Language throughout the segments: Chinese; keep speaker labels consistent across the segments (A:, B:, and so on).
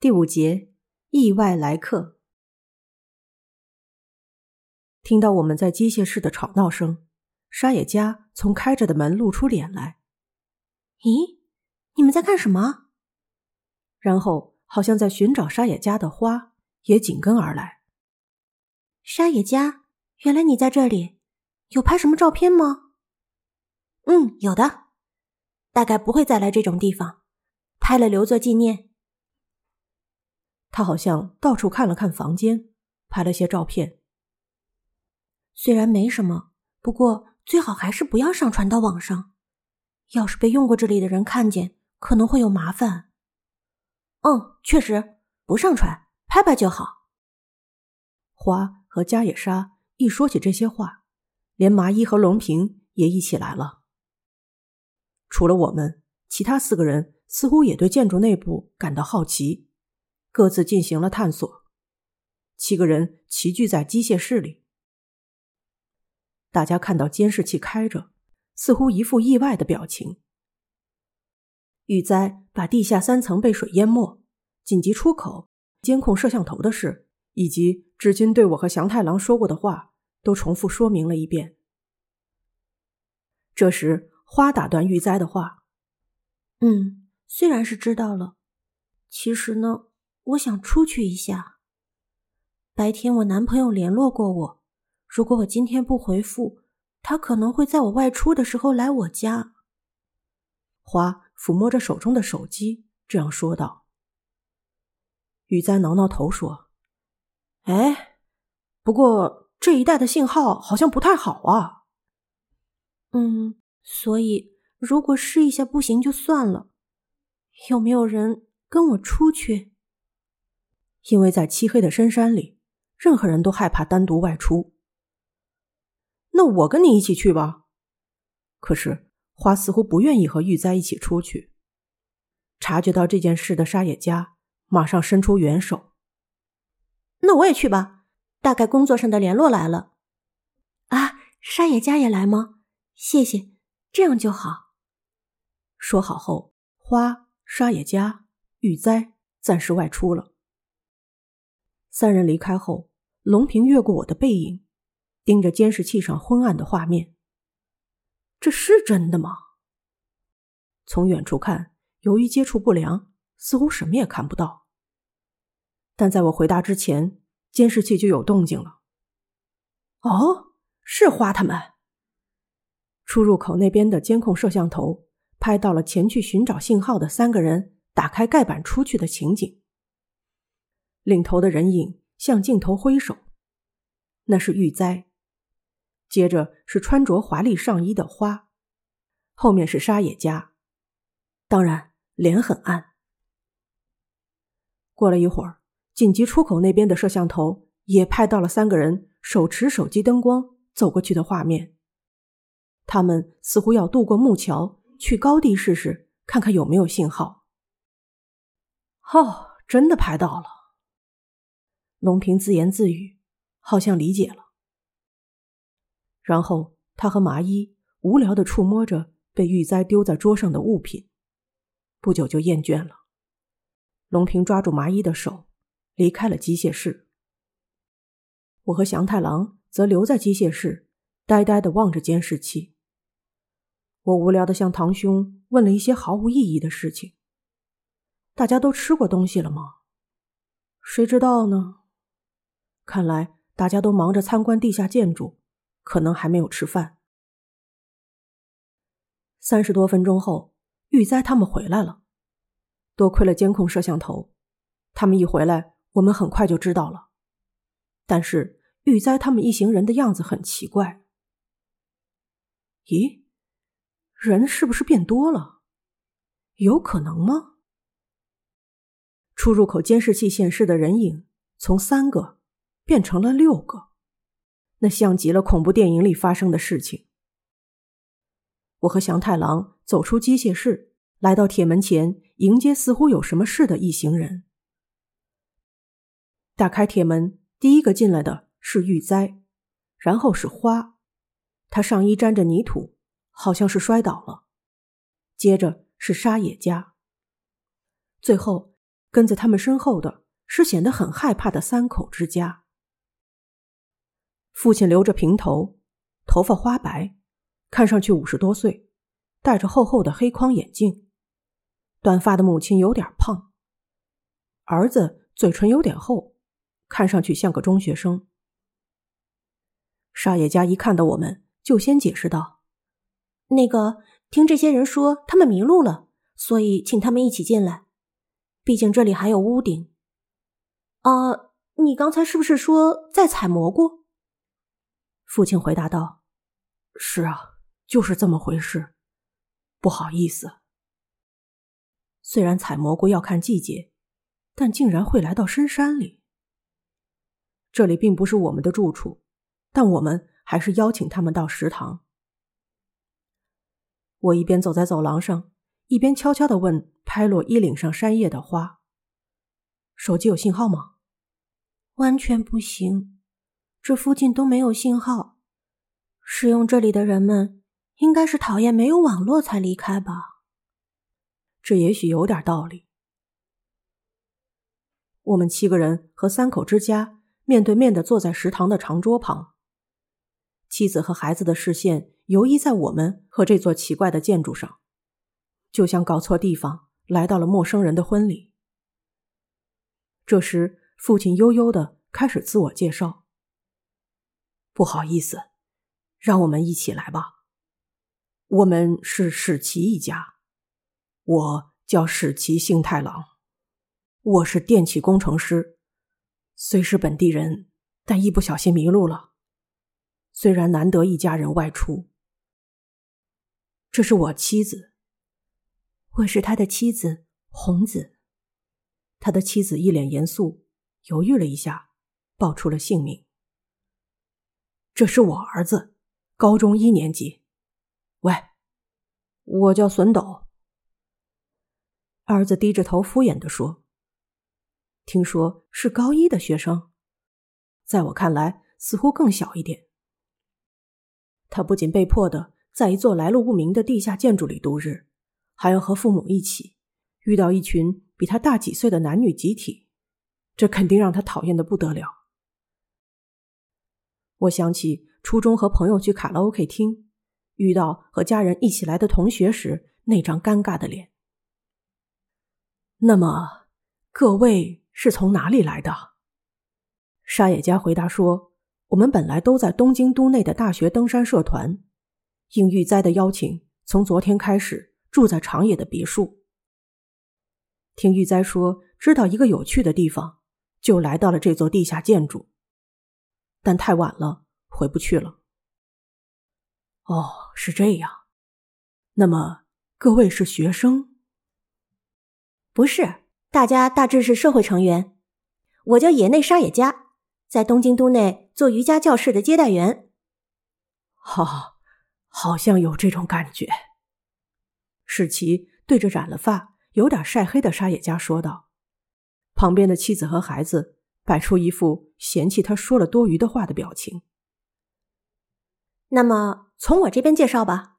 A: 第五节，意外来客。听到我们在机械室的吵闹声，沙野家从开着的门露出脸来。
B: 咦，你们在干什么？
A: 然后，好像在寻找沙野家的花，也紧跟而来。
B: 沙野家，原来你在这里，有拍什么照片吗？嗯，有的，大概不会再来这种地方，拍了留作纪念。
A: 他好像到处看了看房间，拍了些照片。
B: 虽然没什么，不过最好还是不要上传到网上。要是被用过这里的人看见，可能会有麻烦。嗯，确实不上传，拍拍就好。
A: 花和加野沙一说起这些话，连麻衣和龙平也一起来了。除了我们，其他四个人似乎也对建筑内部感到好奇。各自进行了探索。七个人齐聚在机械室里，大家看到监视器开着，似乎一副意外的表情。玉哉把地下三层被水淹没、紧急出口、监控摄像头的事，以及志军对我和祥太郎说过的话，都重复说明了一遍。这时，花打断玉哉的话：“
B: 嗯，虽然是知道了，其实呢。”我想出去一下。白天我男朋友联络过我，如果我今天不回复，他可能会在我外出的时候来我家。
A: 花抚摸着手中的手机，这样说道。雨灾挠挠头说：“哎，不过这一带的信号好像不太好啊。”
B: 嗯，所以如果试一下不行就算了。有没有人跟我出去？
A: 因为在漆黑的深山里，任何人都害怕单独外出。那我跟你一起去吧。可是花似乎不愿意和玉哉一起出去。察觉到这件事的沙野家马上伸出援手。
B: 那我也去吧。大概工作上的联络来了。啊，沙野家也来吗？谢谢，这样就好。
A: 说好后，花、沙野家、玉哉暂时外出了。三人离开后，龙平越过我的背影，盯着监视器上昏暗的画面。这是真的吗？从远处看，由于接触不良，似乎什么也看不到。但在我回答之前，监视器就有动静了。哦，是花他们。出入口那边的监控摄像头拍到了前去寻找信号的三个人打开盖板出去的情景。领头的人影向镜头挥手，那是玉哉。接着是穿着华丽上衣的花，后面是沙野家，当然脸很暗。过了一会儿，紧急出口那边的摄像头也拍到了三个人手持手机灯光走过去的画面。他们似乎要渡过木桥，去高地试试，看看有没有信号。哦，真的拍到了。龙平自言自语，好像理解了。然后他和麻衣无聊的触摸着被玉哉丢在桌上的物品，不久就厌倦了。龙平抓住麻衣的手，离开了机械室。我和祥太郎则留在机械室，呆呆的望着监视器。我无聊的向堂兄问了一些毫无意义的事情：大家都吃过东西了吗？谁知道呢？看来大家都忙着参观地下建筑，可能还没有吃饭。三十多分钟后，玉哉他们回来了。多亏了监控摄像头，他们一回来，我们很快就知道了。但是玉哉他们一行人的样子很奇怪。咦，人是不是变多了？有可能吗？出入口监视器显示的人影从三个。变成了六个，那像极了恐怖电影里发生的事情。我和祥太郎走出机械室，来到铁门前，迎接似乎有什么事的一行人。打开铁门，第一个进来的是玉哉，然后是花，他上衣沾着泥土，好像是摔倒了。接着是沙野家，最后跟在他们身后的是显得很害怕的三口之家。父亲留着平头，头发花白，看上去五十多岁，戴着厚厚的黑框眼镜。短发的母亲有点胖，儿子嘴唇有点厚，看上去像个中学生。沙野家一看到我们，就先解释道：“
B: 那个，听这些人说他们迷路了，所以请他们一起进来。毕竟这里还有屋顶。”啊，你刚才是不是说在采蘑菇？
A: 父亲回答道：“是啊，就是这么回事。不好意思。”虽然采蘑菇要看季节，但竟然会来到深山里。这里并不是我们的住处，但我们还是邀请他们到食堂。我一边走在走廊上，一边悄悄的问拍落衣领上山叶的花：“手机有信号吗？”“
B: 完全不行，这附近都没有信号。使用这里的人们应该是讨厌没有网络才离开吧。”
A: 这也许有点道理。我们七个人和三口之家面对面的坐在食堂的长桌旁，妻子和孩子的视线游移在我们和这座奇怪的建筑上，就像搞错地方来到了陌生人的婚礼。这时，父亲悠悠的开始自我介绍：“不好意思，让我们一起来吧。我们是史奇一家。”我叫史奇幸太郎，我是电气工程师，虽是本地人，但一不小心迷路了。虽然难得一家人外出，这是我妻子，
B: 我是他的妻子红子。
A: 他的妻子一脸严肃，犹豫了一下，报出了姓名。这是我儿子，高中一年级。喂，我叫笋斗。儿子低着头，敷衍的说：“听说是高一的学生，在我看来，似乎更小一点。他不仅被迫的在一座来路不明的地下建筑里度日，还要和父母一起遇到一群比他大几岁的男女集体，这肯定让他讨厌的不得了。”我想起初中和朋友去卡拉 OK 厅，遇到和家人一起来的同学时那张尴尬的脸。那么，各位是从哪里来的？沙野家回答说：“我们本来都在东京都内的大学登山社团，应玉哉的邀请，从昨天开始住在长野的别墅。听玉哉说，知道一个有趣的地方，就来到了这座地下建筑。但太晚了，回不去了。哦，是这样。那么，各位是学生？”
B: 不是，大家大致是社会成员。我叫野内沙野家，在东京都内做瑜伽教室的接待员。
A: 好，好像有这种感觉。史奇对着染了发、有点晒黑的沙野家说道，旁边的妻子和孩子摆出一副嫌弃他说了多余的话的表情。
B: 那么，从我这边介绍吧。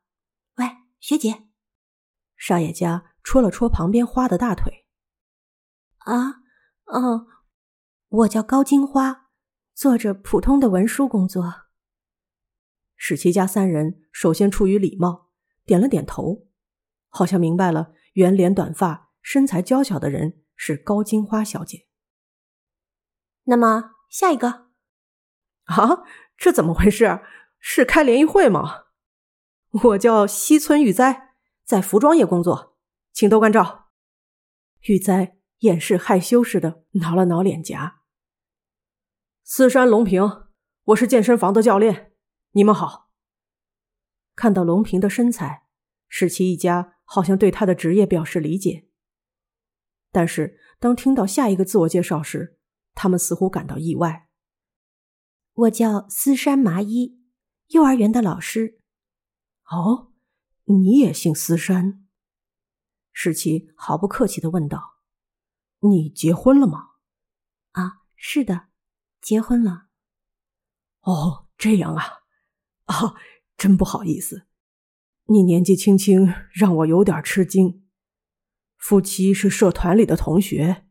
B: 喂，学姐，
A: 沙野家。戳了戳旁边花的大腿。
B: 啊，嗯，我叫高金花，做着普通的文书工作。
A: 史奇家三人首先出于礼貌，点了点头，好像明白了圆脸、短发、身材娇小的人是高金花小姐。
B: 那么下一个，
A: 啊，这怎么回事？是开联谊会吗？我叫西村玉哉，在服装业工作。请多关照。玉哉掩饰害羞似的挠了挠脸颊。四山龙平，我是健身房的教练。你们好。看到龙平的身材，史奇一家好像对他的职业表示理解。但是当听到下一个自我介绍时，他们似乎感到意外。
B: 我叫司山麻衣，幼儿园的老师。
A: 哦，你也姓司山。史奇毫不客气的问道：“你结婚了吗？”“
B: 啊，是的，结婚了。”“
A: 哦，这样啊，啊，真不好意思，你年纪轻轻让我有点吃惊。夫妻是社团里的同学，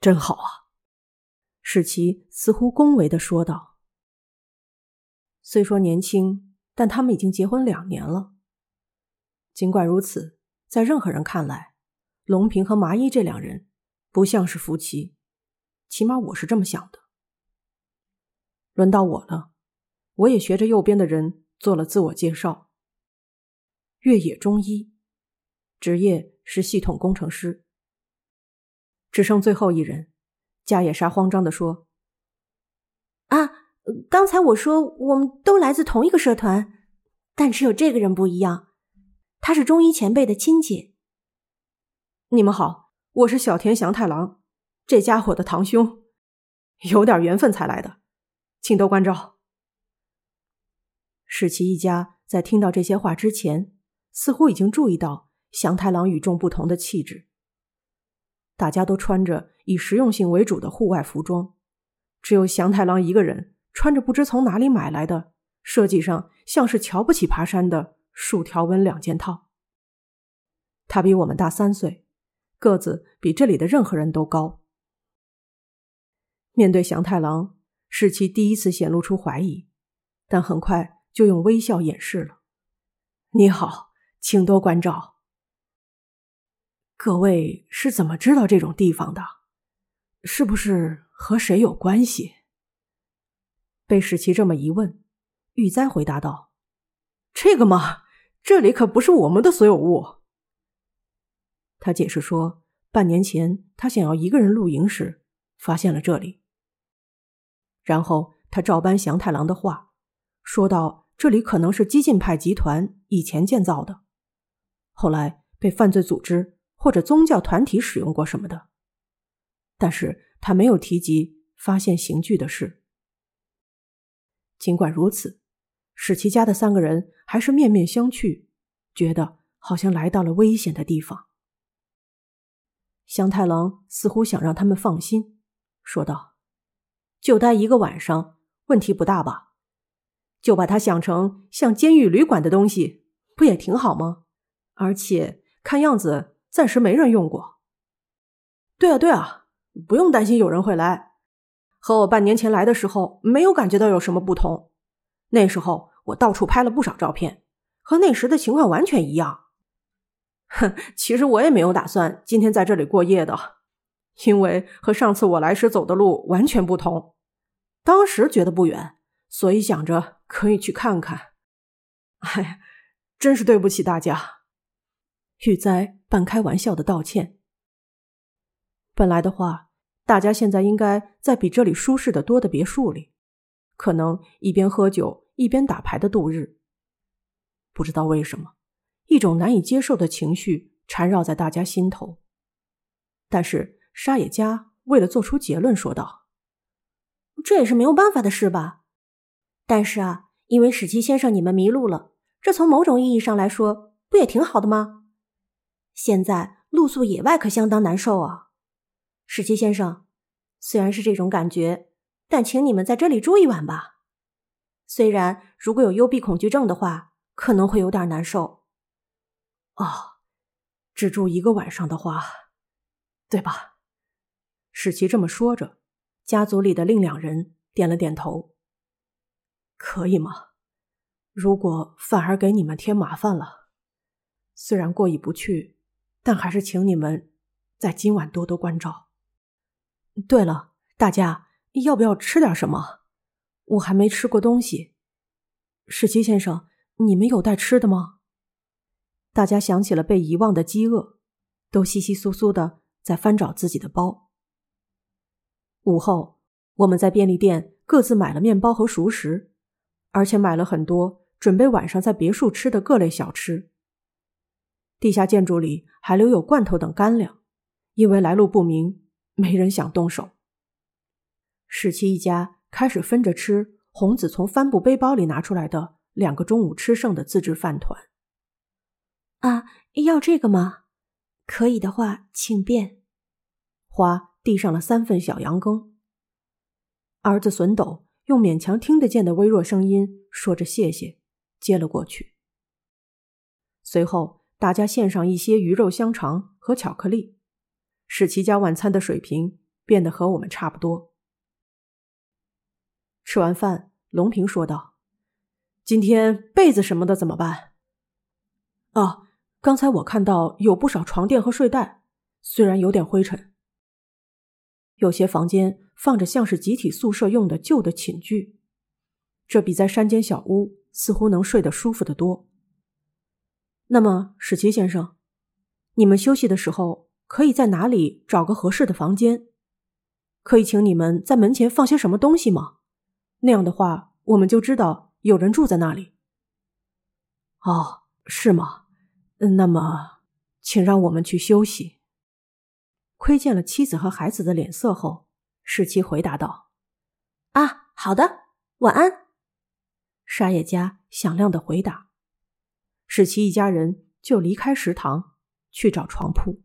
A: 真好啊！使其似乎恭维的说道。虽说年轻，但他们已经结婚两年了。尽管如此，在任何人看来，龙平和麻衣这两人不像是夫妻，起码我是这么想的。轮到我了，我也学着右边的人做了自我介绍。越野中医，职业是系统工程师。只剩最后一人，加野沙慌张的说：“
B: 啊，刚才我说我们都来自同一个社团，但只有这个人不一样，他是中医前辈的亲戚。
A: 你们好，我是小田祥太郎，这家伙的堂兄，有点缘分才来的。”请多关照。史奇一家在听到这些话之前，似乎已经注意到祥太郎与众不同的气质。大家都穿着以实用性为主的户外服装，只有祥太郎一个人穿着不知从哪里买来的、设计上像是瞧不起爬山的竖条纹两件套。他比我们大三岁，个子比这里的任何人都高。面对祥太郎。是其第一次显露出怀疑，但很快就用微笑掩饰了。你好，请多关照。各位是怎么知道这种地方的？是不是和谁有关系？被史奇这么一问，玉哉回答道：“这个嘛，这里可不是我们的所有物。”他解释说，半年前他想要一个人露营时，发现了这里。然后他照搬祥太郎的话，说道：“这里可能是激进派集团以前建造的，后来被犯罪组织或者宗教团体使用过什么的。”但是他没有提及发现刑具的事。尽管如此，史奇家的三个人还是面面相觑，觉得好像来到了危险的地方。祥太郎似乎想让他们放心，说道。就待一个晚上，问题不大吧？就把它想成像监狱旅馆的东西，不也挺好吗？而且看样子暂时没人用过。对啊，对啊，不用担心有人会来。和我半年前来的时候，没有感觉到有什么不同。那时候我到处拍了不少照片，和那时的情况完全一样。哼，其实我也没有打算今天在这里过夜的，因为和上次我来时走的路完全不同。当时觉得不远，所以想着可以去看看。哎，真是对不起大家。玉哉半开玩笑的道歉。本来的话，大家现在应该在比这里舒适的多的别墅里，可能一边喝酒一边打牌的度日。不知道为什么，一种难以接受的情绪缠绕在大家心头。但是沙野家为了做出结论，说道。
B: 这也是没有办法的事吧？但是啊，因为史奇先生你们迷路了，这从某种意义上来说，不也挺好的吗？现在露宿野外可相当难受啊！史奇先生，虽然是这种感觉，但请你们在这里住一晚吧。虽然如果有幽闭恐惧症的话，可能会有点难受。
A: 哦，只住一个晚上的话，对吧？史奇这么说着。家族里的另两人点了点头。可以吗？如果反而给你们添麻烦了，虽然过意不去，但还是请你们在今晚多多关照。对了，大家要不要吃点什么？我还没吃过东西。史奇先生，你们有带吃的吗？大家想起了被遗忘的饥饿，都稀稀疏疏的在翻找自己的包。午后，我们在便利店各自买了面包和熟食，而且买了很多准备晚上在别墅吃的各类小吃。地下建筑里还留有罐头等干粮，因为来路不明，没人想动手。史奇一家开始分着吃红子从帆布背包里拿出来的两个中午吃剩的自制饭团。
B: 啊，要这个吗？可以的话，请便。
A: 花。递上了三份小羊羹。儿子笋斗用勉强听得见的微弱声音说着谢谢，接了过去。随后，大家献上一些鱼肉香肠和巧克力。使其家晚餐的水平变得和我们差不多。吃完饭，龙平说道：“今天被子什么的怎么办？”哦，刚才我看到有不少床垫和睡袋，虽然有点灰尘。有些房间放着像是集体宿舍用的旧的寝具，这比在山间小屋似乎能睡得舒服得多。那么，史奇先生，你们休息的时候可以在哪里找个合适的房间？可以请你们在门前放些什么东西吗？那样的话，我们就知道有人住在那里。哦，是吗？那么，请让我们去休息。窥见了妻子和孩子的脸色后，史奇回答道：“
B: 啊，好的，晚安。”
A: 沙野家响亮的回答。使其一家人就离开食堂去找床铺。